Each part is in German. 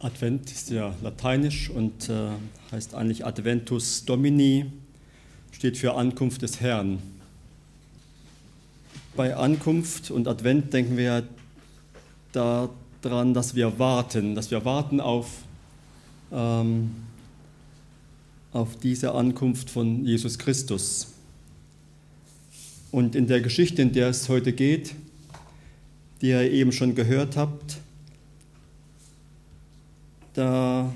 Advent ist ja lateinisch und äh, heißt eigentlich Adventus Domini, steht für Ankunft des Herrn. Bei Ankunft und Advent denken wir daran, dass wir warten, dass wir warten auf, ähm, auf diese Ankunft von Jesus Christus. Und in der Geschichte, in der es heute geht, die ihr eben schon gehört habt, da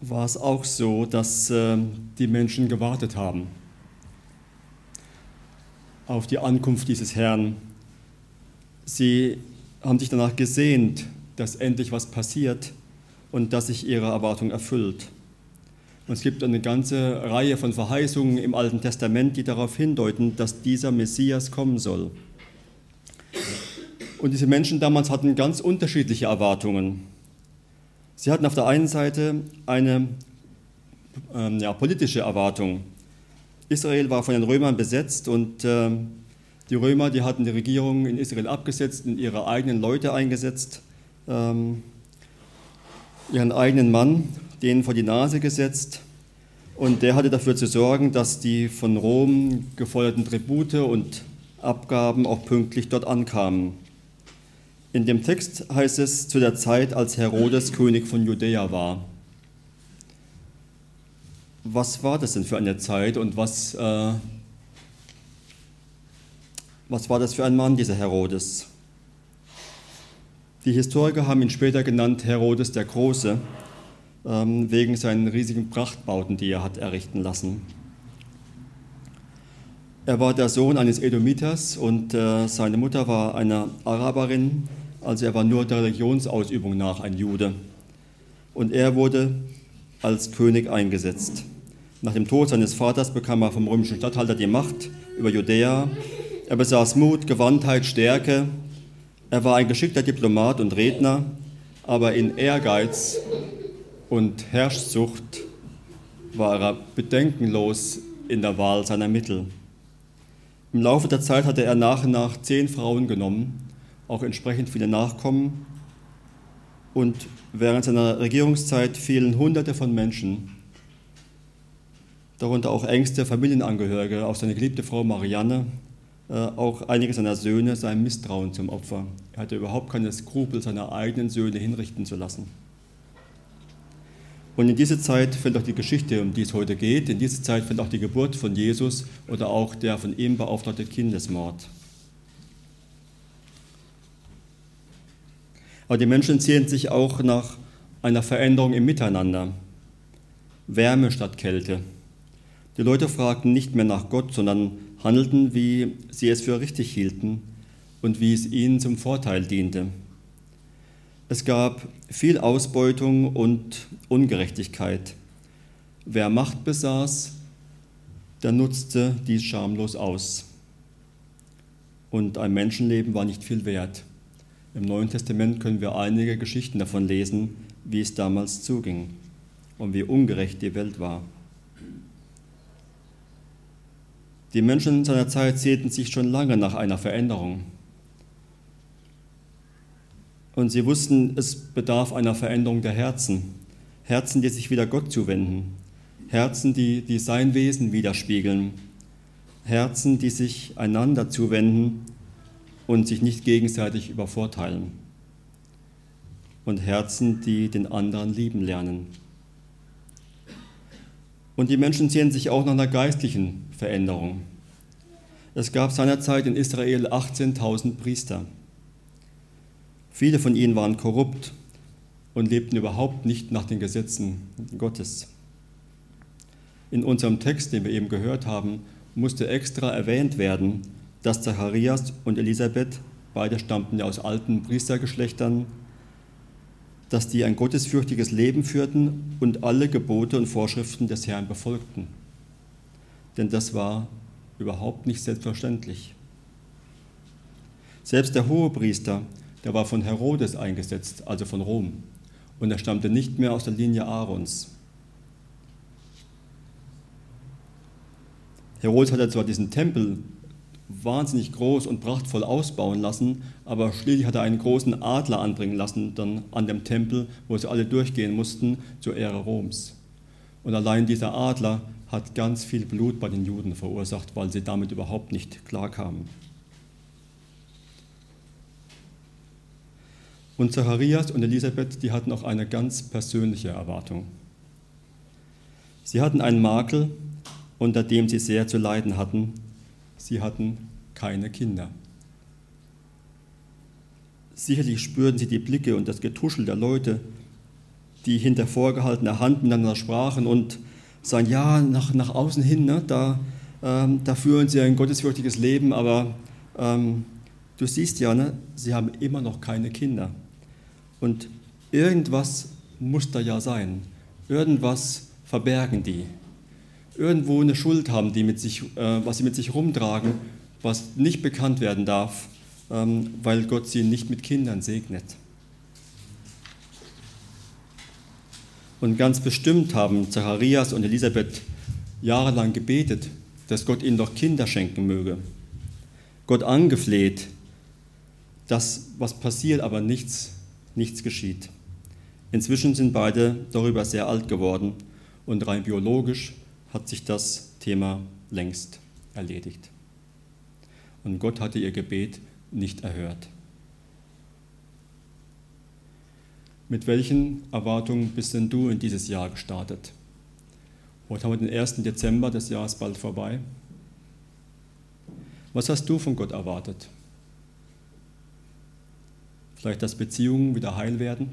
war es auch so, dass äh, die Menschen gewartet haben auf die Ankunft dieses Herrn. Sie haben sich danach gesehnt, dass endlich was passiert und dass sich ihre Erwartung erfüllt. Und es gibt eine ganze Reihe von Verheißungen im Alten Testament, die darauf hindeuten, dass dieser Messias kommen soll. Und diese Menschen damals hatten ganz unterschiedliche Erwartungen. Sie hatten auf der einen Seite eine ähm, ja, politische Erwartung. Israel war von den Römern besetzt und äh, die Römer, die hatten die Regierung in Israel abgesetzt und ihre eigenen Leute eingesetzt, ähm, ihren eigenen Mann denen vor die Nase gesetzt und der hatte dafür zu sorgen, dass die von Rom geforderten Tribute und Abgaben auch pünktlich dort ankamen. In dem Text heißt es zu der Zeit, als Herodes König von Judäa war. Was war das denn für eine Zeit und was, äh, was war das für ein Mann, dieser Herodes? Die Historiker haben ihn später genannt Herodes der Große wegen seinen riesigen Prachtbauten, die er hat errichten lassen. Er war der Sohn eines Edomiters und äh, seine Mutter war eine Araberin, also er war nur der Religionsausübung nach ein Jude. Und er wurde als König eingesetzt. Nach dem Tod seines Vaters bekam er vom römischen Statthalter die Macht über Judäa. Er besaß Mut, Gewandtheit, Stärke. Er war ein geschickter Diplomat und Redner, aber in Ehrgeiz und Herrschsucht war er bedenkenlos in der Wahl seiner Mittel. Im Laufe der Zeit hatte er nach und nach zehn Frauen genommen, auch entsprechend viele Nachkommen. Und während seiner Regierungszeit fielen Hunderte von Menschen, darunter auch engste Familienangehörige, auch seine geliebte Frau Marianne, äh, auch einige seiner Söhne seinem Misstrauen zum Opfer. Er hatte überhaupt keine Skrupel, seine eigenen Söhne hinrichten zu lassen. Und in diese Zeit fällt auch die Geschichte, um die es heute geht, in diese Zeit fällt auch die Geburt von Jesus oder auch der von ihm beauftragte Kindesmord. Aber die Menschen sehnen sich auch nach einer Veränderung im Miteinander. Wärme statt Kälte. Die Leute fragten nicht mehr nach Gott, sondern handelten, wie sie es für richtig hielten und wie es ihnen zum Vorteil diente. Es gab viel Ausbeutung und Ungerechtigkeit. Wer Macht besaß, der nutzte dies schamlos aus. Und ein Menschenleben war nicht viel wert. Im Neuen Testament können wir einige Geschichten davon lesen, wie es damals zuging und wie ungerecht die Welt war. Die Menschen seiner Zeit sehnten sich schon lange nach einer Veränderung. Und sie wussten, es bedarf einer Veränderung der Herzen. Herzen, die sich wieder Gott zuwenden. Herzen, die, die sein Wesen widerspiegeln. Herzen, die sich einander zuwenden und sich nicht gegenseitig übervorteilen. Und Herzen, die den anderen lieben lernen. Und die Menschen sehen sich auch nach einer geistlichen Veränderung. Es gab seinerzeit in Israel 18.000 Priester. Viele von ihnen waren korrupt und lebten überhaupt nicht nach den Gesetzen Gottes. In unserem Text, den wir eben gehört haben, musste extra erwähnt werden, dass Zacharias und Elisabeth, beide stammten ja aus alten Priestergeschlechtern, dass die ein gottesfürchtiges Leben führten und alle Gebote und Vorschriften des Herrn befolgten. Denn das war überhaupt nicht selbstverständlich. Selbst der Hohepriester der war von Herodes eingesetzt, also von Rom. Und er stammte nicht mehr aus der Linie Aarons. Herodes hatte zwar diesen Tempel wahnsinnig groß und prachtvoll ausbauen lassen, aber schließlich hat er einen großen Adler anbringen lassen dann an dem Tempel, wo sie alle durchgehen mussten zur Ehre Roms. Und allein dieser Adler hat ganz viel Blut bei den Juden verursacht, weil sie damit überhaupt nicht klarkamen. Und Zacharias und Elisabeth, die hatten auch eine ganz persönliche Erwartung. Sie hatten einen Makel, unter dem sie sehr zu leiden hatten. Sie hatten keine Kinder. Sicherlich spürten sie die Blicke und das Getuschel der Leute, die hinter vorgehaltener Hand miteinander sprachen und sagen, ja, nach, nach außen hin, ne, da, ähm, da führen sie ein gottesfürchtiges Leben, aber ähm, du siehst ja, ne, sie haben immer noch keine Kinder. Und irgendwas muss da ja sein. Irgendwas verbergen die. Irgendwo eine Schuld haben die mit sich, äh, was sie mit sich rumtragen, was nicht bekannt werden darf, ähm, weil Gott sie nicht mit Kindern segnet. Und ganz bestimmt haben Zacharias und Elisabeth jahrelang gebetet, dass Gott ihnen doch Kinder schenken möge. Gott angefleht, dass was passiert, aber nichts, nichts geschieht. Inzwischen sind beide darüber sehr alt geworden und rein biologisch hat sich das Thema längst erledigt. Und Gott hatte ihr Gebet nicht erhört. Mit welchen Erwartungen bist denn du in dieses Jahr gestartet? Heute haben wir den 1. Dezember, das Jahr ist bald vorbei. Was hast du von Gott erwartet? Vielleicht, dass Beziehungen wieder heil werden,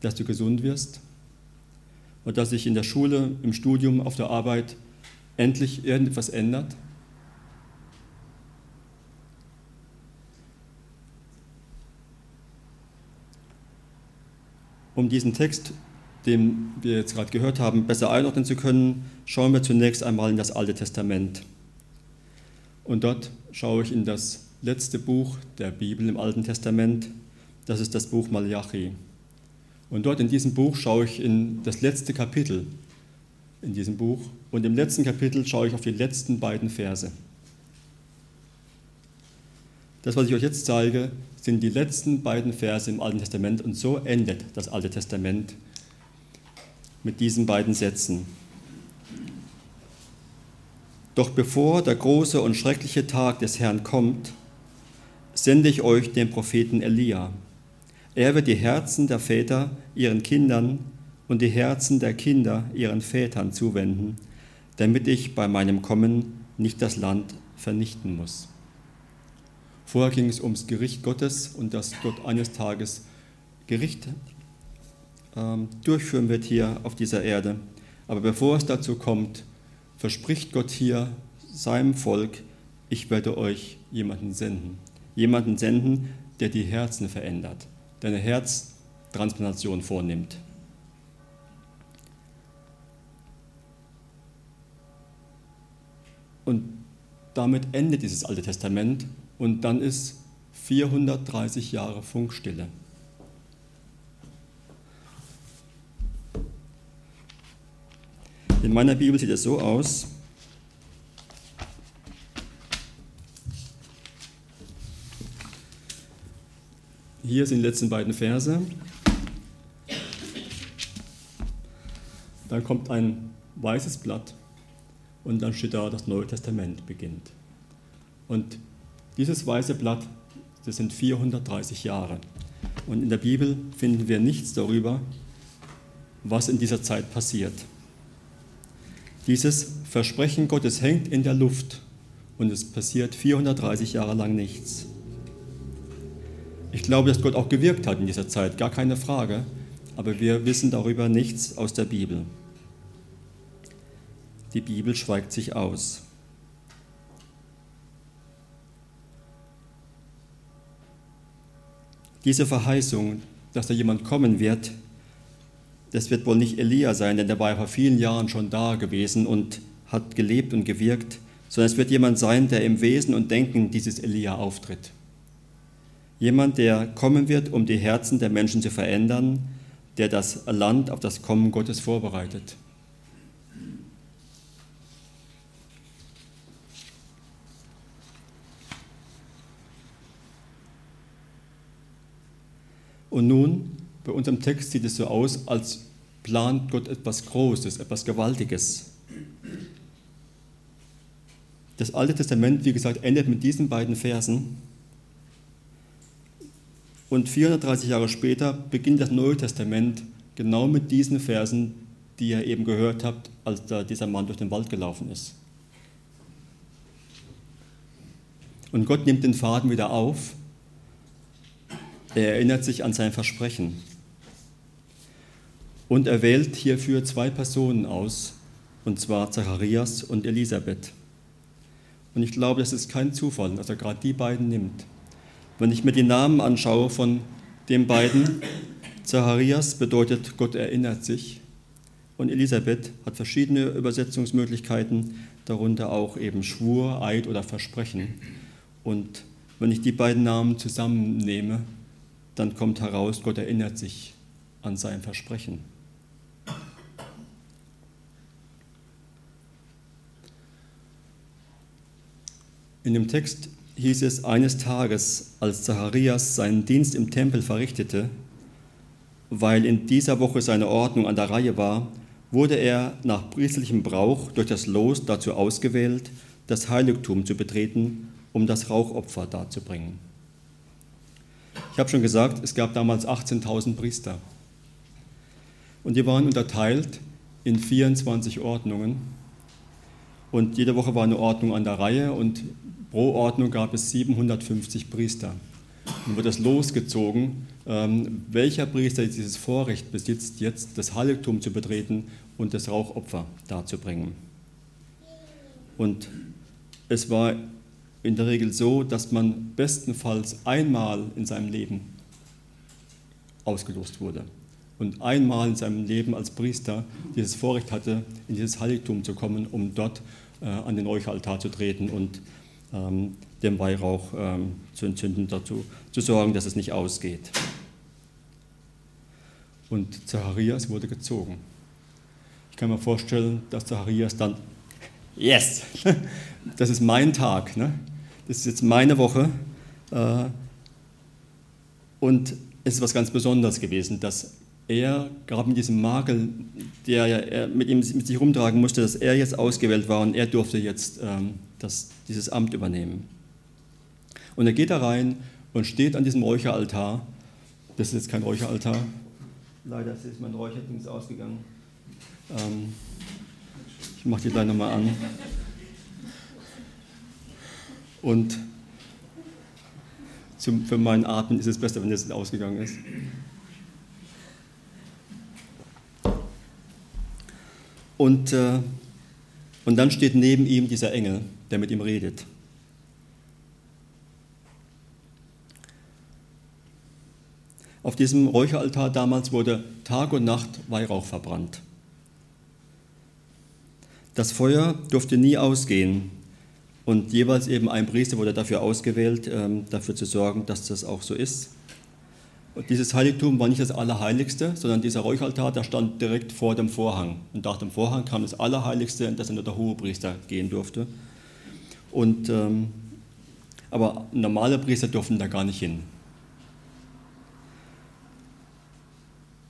dass du gesund wirst und dass sich in der Schule, im Studium, auf der Arbeit endlich irgendetwas ändert? Um diesen Text, den wir jetzt gerade gehört haben, besser einordnen zu können, schauen wir zunächst einmal in das Alte Testament. Und dort schaue ich in das letzte Buch der Bibel im Alten Testament, das ist das Buch Malachi. Und dort in diesem Buch schaue ich in das letzte Kapitel in diesem Buch. Und im letzten Kapitel schaue ich auf die letzten beiden Verse. Das, was ich euch jetzt zeige, sind die letzten beiden Verse im Alten Testament und so endet das Alte Testament mit diesen beiden Sätzen. Doch bevor der große und schreckliche Tag des Herrn kommt, sende ich euch den Propheten Elia. Er wird die Herzen der Väter ihren Kindern und die Herzen der Kinder ihren Vätern zuwenden, damit ich bei meinem Kommen nicht das Land vernichten muss. Vorher ging es ums Gericht Gottes und dass Gott eines Tages Gericht ähm, durchführen wird hier auf dieser Erde. Aber bevor es dazu kommt, verspricht Gott hier seinem Volk, ich werde euch jemanden senden. Jemanden senden, der die Herzen verändert, der eine Herztransplantation vornimmt. Und damit endet dieses Alte Testament und dann ist 430 Jahre Funkstille. In meiner Bibel sieht es so aus. Hier sind die letzten beiden Verse. Dann kommt ein weißes Blatt und dann steht da, das Neue Testament beginnt. Und dieses weiße Blatt, das sind 430 Jahre. Und in der Bibel finden wir nichts darüber, was in dieser Zeit passiert. Dieses Versprechen Gottes hängt in der Luft und es passiert 430 Jahre lang nichts. Ich glaube, dass Gott auch gewirkt hat in dieser Zeit, gar keine Frage, aber wir wissen darüber nichts aus der Bibel. Die Bibel schweigt sich aus. Diese Verheißung, dass da jemand kommen wird, das wird wohl nicht Elia sein, denn der war ja vor vielen Jahren schon da gewesen und hat gelebt und gewirkt, sondern es wird jemand sein, der im Wesen und Denken dieses Elia auftritt. Jemand, der kommen wird, um die Herzen der Menschen zu verändern, der das Land auf das Kommen Gottes vorbereitet. Und nun, bei unserem Text sieht es so aus, als plant Gott etwas Großes, etwas Gewaltiges. Das Alte Testament, wie gesagt, endet mit diesen beiden Versen. Und 430 Jahre später beginnt das Neue Testament genau mit diesen Versen, die ihr eben gehört habt, als dieser Mann durch den Wald gelaufen ist. Und Gott nimmt den Faden wieder auf. Er erinnert sich an sein Versprechen. Und er wählt hierfür zwei Personen aus, und zwar Zacharias und Elisabeth. Und ich glaube, das ist kein Zufall, dass er gerade die beiden nimmt. Wenn ich mir die Namen anschaue von den beiden, Zacharias bedeutet, Gott erinnert sich. Und Elisabeth hat verschiedene Übersetzungsmöglichkeiten, darunter auch eben Schwur, Eid oder Versprechen. Und wenn ich die beiden Namen zusammennehme, dann kommt heraus, Gott erinnert sich an sein Versprechen. In dem Text hieß es eines Tages, als Zacharias seinen Dienst im Tempel verrichtete, weil in dieser Woche seine Ordnung an der Reihe war, wurde er nach priesterlichem Brauch durch das Los dazu ausgewählt, das Heiligtum zu betreten, um das Rauchopfer darzubringen. Ich habe schon gesagt, es gab damals 18.000 Priester. Und die waren unterteilt in 24 Ordnungen. Und jede Woche war eine Ordnung an der Reihe und Pro Ordnung gab es 750 Priester. Und wird das losgezogen, ähm, welcher Priester dieses Vorrecht besitzt, jetzt das Heiligtum zu betreten und das Rauchopfer darzubringen. Und es war in der Regel so, dass man bestenfalls einmal in seinem Leben ausgelost wurde und einmal in seinem Leben als Priester dieses Vorrecht hatte, in dieses Heiligtum zu kommen, um dort äh, an den Räucheraltar zu treten und ähm, den Weihrauch ähm, zu entzünden, dazu zu sorgen, dass es nicht ausgeht. Und Zacharias wurde gezogen. Ich kann mir vorstellen, dass Zacharias dann, yes, das ist mein Tag, ne? das ist jetzt meine Woche. Äh, und es ist was ganz Besonderes gewesen, dass er, gerade mit diesem Makel, der er mit ihm mit sich rumtragen musste, dass er jetzt ausgewählt war und er durfte jetzt ähm, das, dieses Amt übernehmen. Und er geht da rein und steht an diesem Räucheraltar. Das ist jetzt kein Räucheraltar. Leider ist mein Räucherdings ausgegangen. Ähm, ich mache die gleich nochmal an. Und zum, für meinen Atmen ist es besser, wenn es ausgegangen ist. Und, äh, und dann steht neben ihm dieser Engel, der mit ihm redet. Auf diesem Räucheraltar damals wurde Tag und Nacht Weihrauch verbrannt. Das Feuer durfte nie ausgehen und jeweils eben ein Priester wurde dafür ausgewählt, ähm, dafür zu sorgen, dass das auch so ist. Dieses Heiligtum war nicht das Allerheiligste, sondern dieser Räucheraltar, der stand direkt vor dem Vorhang. Und nach dem Vorhang kam das Allerheiligste, in das nur der Hohepriester gehen durfte. Und, ähm, aber normale Priester durften da gar nicht hin.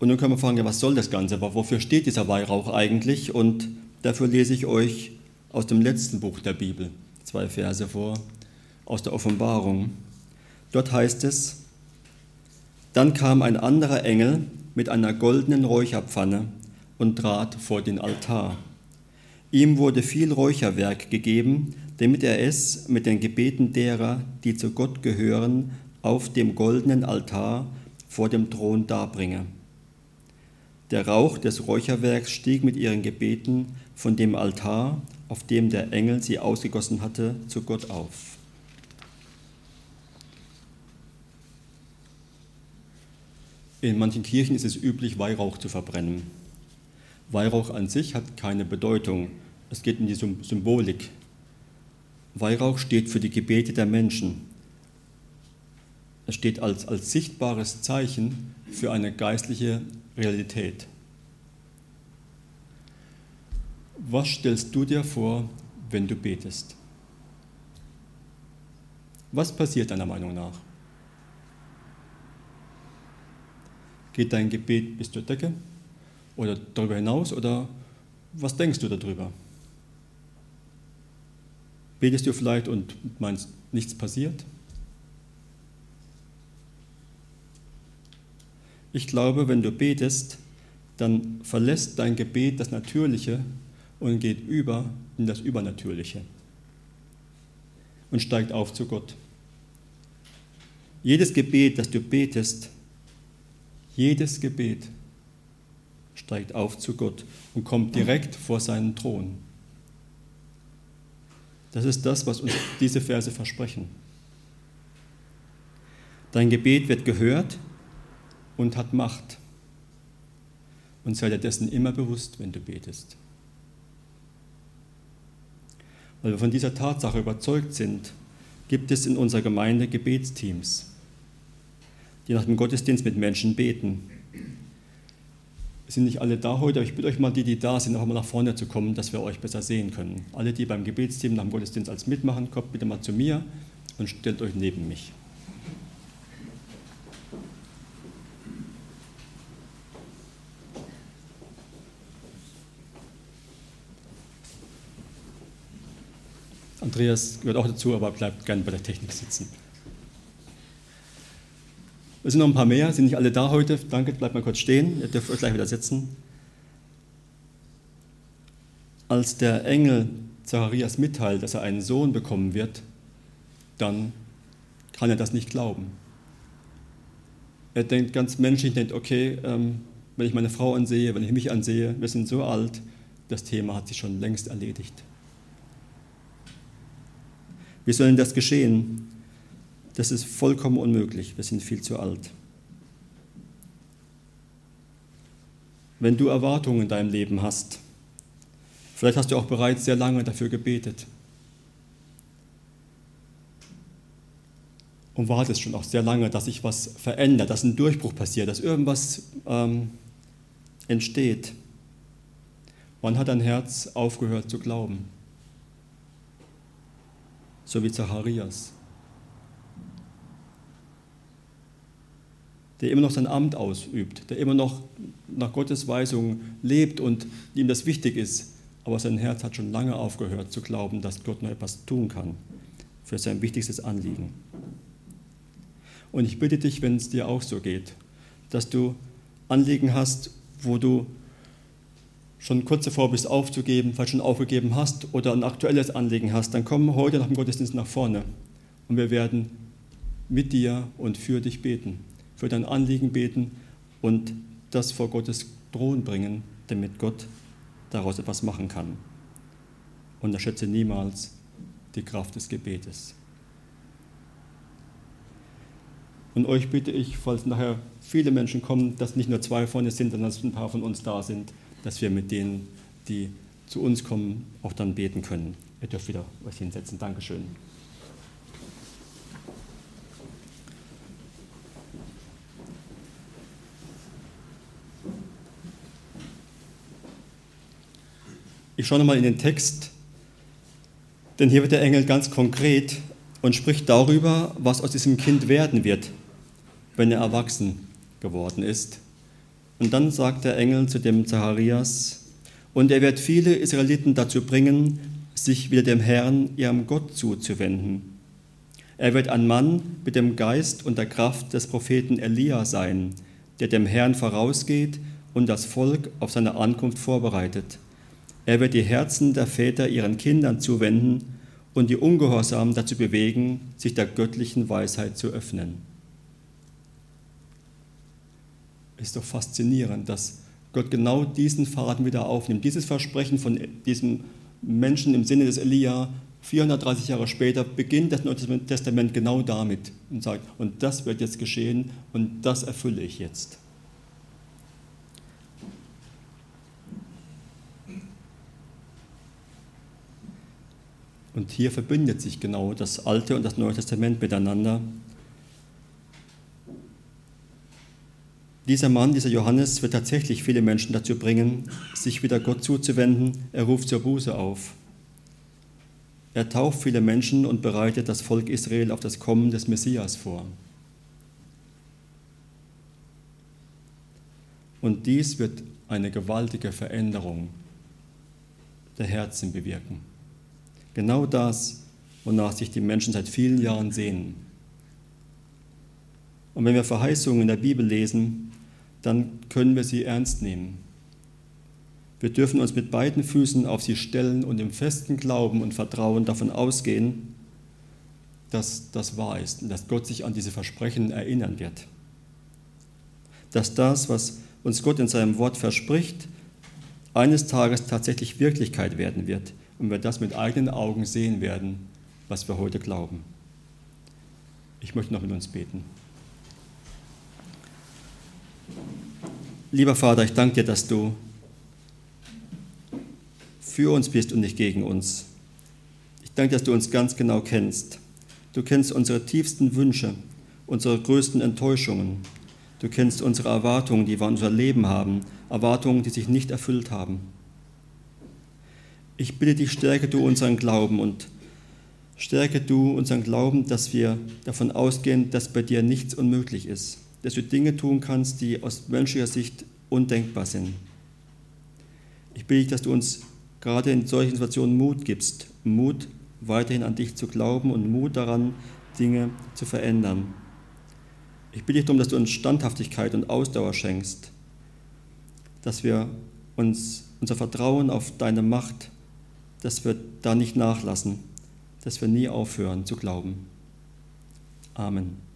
Und nun können wir fragen, was soll das Ganze? Aber wofür steht dieser Weihrauch eigentlich? Und dafür lese ich euch aus dem letzten Buch der Bibel zwei Verse vor, aus der Offenbarung. Dort heißt es, dann kam ein anderer Engel mit einer goldenen Räucherpfanne und trat vor den Altar. Ihm wurde viel Räucherwerk gegeben, damit er es mit den Gebeten derer, die zu Gott gehören, auf dem goldenen Altar vor dem Thron darbringe. Der Rauch des Räucherwerks stieg mit ihren Gebeten von dem Altar, auf dem der Engel sie ausgegossen hatte, zu Gott auf. In manchen Kirchen ist es üblich, Weihrauch zu verbrennen. Weihrauch an sich hat keine Bedeutung. Es geht um die Symbolik. Weihrauch steht für die Gebete der Menschen. Es steht als, als sichtbares Zeichen für eine geistliche Realität. Was stellst du dir vor, wenn du betest? Was passiert deiner Meinung nach? Geht dein Gebet bis zur Decke oder darüber hinaus oder was denkst du darüber? Betest du vielleicht und meinst, nichts passiert? Ich glaube, wenn du betest, dann verlässt dein Gebet das Natürliche und geht über in das Übernatürliche und steigt auf zu Gott. Jedes Gebet, das du betest, jedes Gebet steigt auf zu Gott und kommt direkt vor seinen Thron. Das ist das, was uns diese Verse versprechen. Dein Gebet wird gehört und hat Macht. Und sei dir dessen immer bewusst, wenn du betest. Weil wir von dieser Tatsache überzeugt sind, gibt es in unserer Gemeinde Gebetsteams, die nach dem Gottesdienst mit Menschen beten. Es sind nicht alle da heute, aber ich bitte euch mal, die, die da sind, auch mal nach vorne zu kommen, dass wir euch besser sehen können. Alle, die beim Gebetsteam nach dem Gottesdienst als mitmachen, kommt bitte mal zu mir und stellt euch neben mich. Andreas gehört auch dazu, aber bleibt gerne bei der Technik sitzen. Es sind noch ein paar mehr, sind nicht alle da heute. Danke, bleibt mal kurz stehen. Ihr dürft euch gleich wieder setzen. Als der Engel Zacharias mitteilt, dass er einen Sohn bekommen wird, dann kann er das nicht glauben. Er denkt ganz menschlich, denkt, okay, ähm, wenn ich meine Frau ansehe, wenn ich mich ansehe, wir sind so alt, das Thema hat sich schon längst erledigt. Wie soll denn das geschehen? Das ist vollkommen unmöglich. Wir sind viel zu alt. Wenn du Erwartungen in deinem Leben hast, vielleicht hast du auch bereits sehr lange dafür gebetet und wartest schon auch sehr lange, dass sich was verändert, dass ein Durchbruch passiert, dass irgendwas ähm, entsteht. Wann hat dein Herz aufgehört zu glauben? so wie Zacharias, der immer noch sein Amt ausübt, der immer noch nach Gottes Weisung lebt und ihm das wichtig ist, aber sein Herz hat schon lange aufgehört zu glauben, dass Gott noch etwas tun kann für sein wichtigstes Anliegen. Und ich bitte dich, wenn es dir auch so geht, dass du Anliegen hast, wo du schon kurz davor bist aufzugeben, falls schon aufgegeben hast oder ein aktuelles Anliegen hast, dann komm heute nach dem Gottesdienst nach vorne und wir werden mit dir und für dich beten, für dein Anliegen beten und das vor Gottes Thron bringen, damit Gott daraus etwas machen kann. Und erschätze niemals die Kraft des Gebetes. Und euch bitte ich, falls nachher viele Menschen kommen, dass nicht nur zwei vorne sind, sondern dass ein paar von uns da sind, dass wir mit denen, die zu uns kommen, auch dann beten können. Ihr dürft wieder euch hinsetzen. Dankeschön. Ich schaue nochmal in den Text, denn hier wird der Engel ganz konkret und spricht darüber, was aus diesem Kind werden wird, wenn er erwachsen geworden ist. Und dann sagt der Engel zu dem Zacharias, und er wird viele Israeliten dazu bringen, sich wieder dem Herrn, ihrem Gott zuzuwenden. Er wird ein Mann mit dem Geist und der Kraft des Propheten Elia sein, der dem Herrn vorausgeht und das Volk auf seine Ankunft vorbereitet. Er wird die Herzen der Väter ihren Kindern zuwenden und die Ungehorsamen dazu bewegen, sich der göttlichen Weisheit zu öffnen. ist doch faszinierend, dass Gott genau diesen Faden wieder aufnimmt. Dieses Versprechen von diesem Menschen im Sinne des Elia, 430 Jahre später, beginnt das Neue Testament genau damit und sagt, und das wird jetzt geschehen und das erfülle ich jetzt. Und hier verbindet sich genau das Alte und das Neue Testament miteinander. Dieser Mann, dieser Johannes, wird tatsächlich viele Menschen dazu bringen, sich wieder Gott zuzuwenden. Er ruft zur Buße auf. Er tauft viele Menschen und bereitet das Volk Israel auf das Kommen des Messias vor. Und dies wird eine gewaltige Veränderung der Herzen bewirken. Genau das, wonach sich die Menschen seit vielen Jahren sehnen. Und wenn wir Verheißungen in der Bibel lesen, dann können wir sie ernst nehmen. Wir dürfen uns mit beiden Füßen auf sie stellen und im festen Glauben und Vertrauen davon ausgehen, dass das wahr ist und dass Gott sich an diese Versprechen erinnern wird. Dass das, was uns Gott in seinem Wort verspricht, eines Tages tatsächlich Wirklichkeit werden wird und wir das mit eigenen Augen sehen werden, was wir heute glauben. Ich möchte noch mit uns beten. Lieber Vater, ich danke dir, dass du für uns bist und nicht gegen uns. Ich danke, dass du uns ganz genau kennst. Du kennst unsere tiefsten Wünsche, unsere größten Enttäuschungen. Du kennst unsere Erwartungen, die wir an unser Leben haben, Erwartungen, die sich nicht erfüllt haben. Ich bitte dich, stärke du unseren Glauben und stärke du unseren Glauben, dass wir davon ausgehen, dass bei dir nichts unmöglich ist, dass du Dinge tun kannst, die aus menschlicher Sicht undenkbar sind. Ich bitte dich, dass du uns gerade in solchen Situationen Mut gibst. Mut, weiterhin an dich zu glauben und Mut daran, Dinge zu verändern. Ich bitte dich darum, dass du uns Standhaftigkeit und Ausdauer schenkst, dass wir uns unser Vertrauen auf deine Macht, dass wir da nicht nachlassen, dass wir nie aufhören zu glauben. Amen.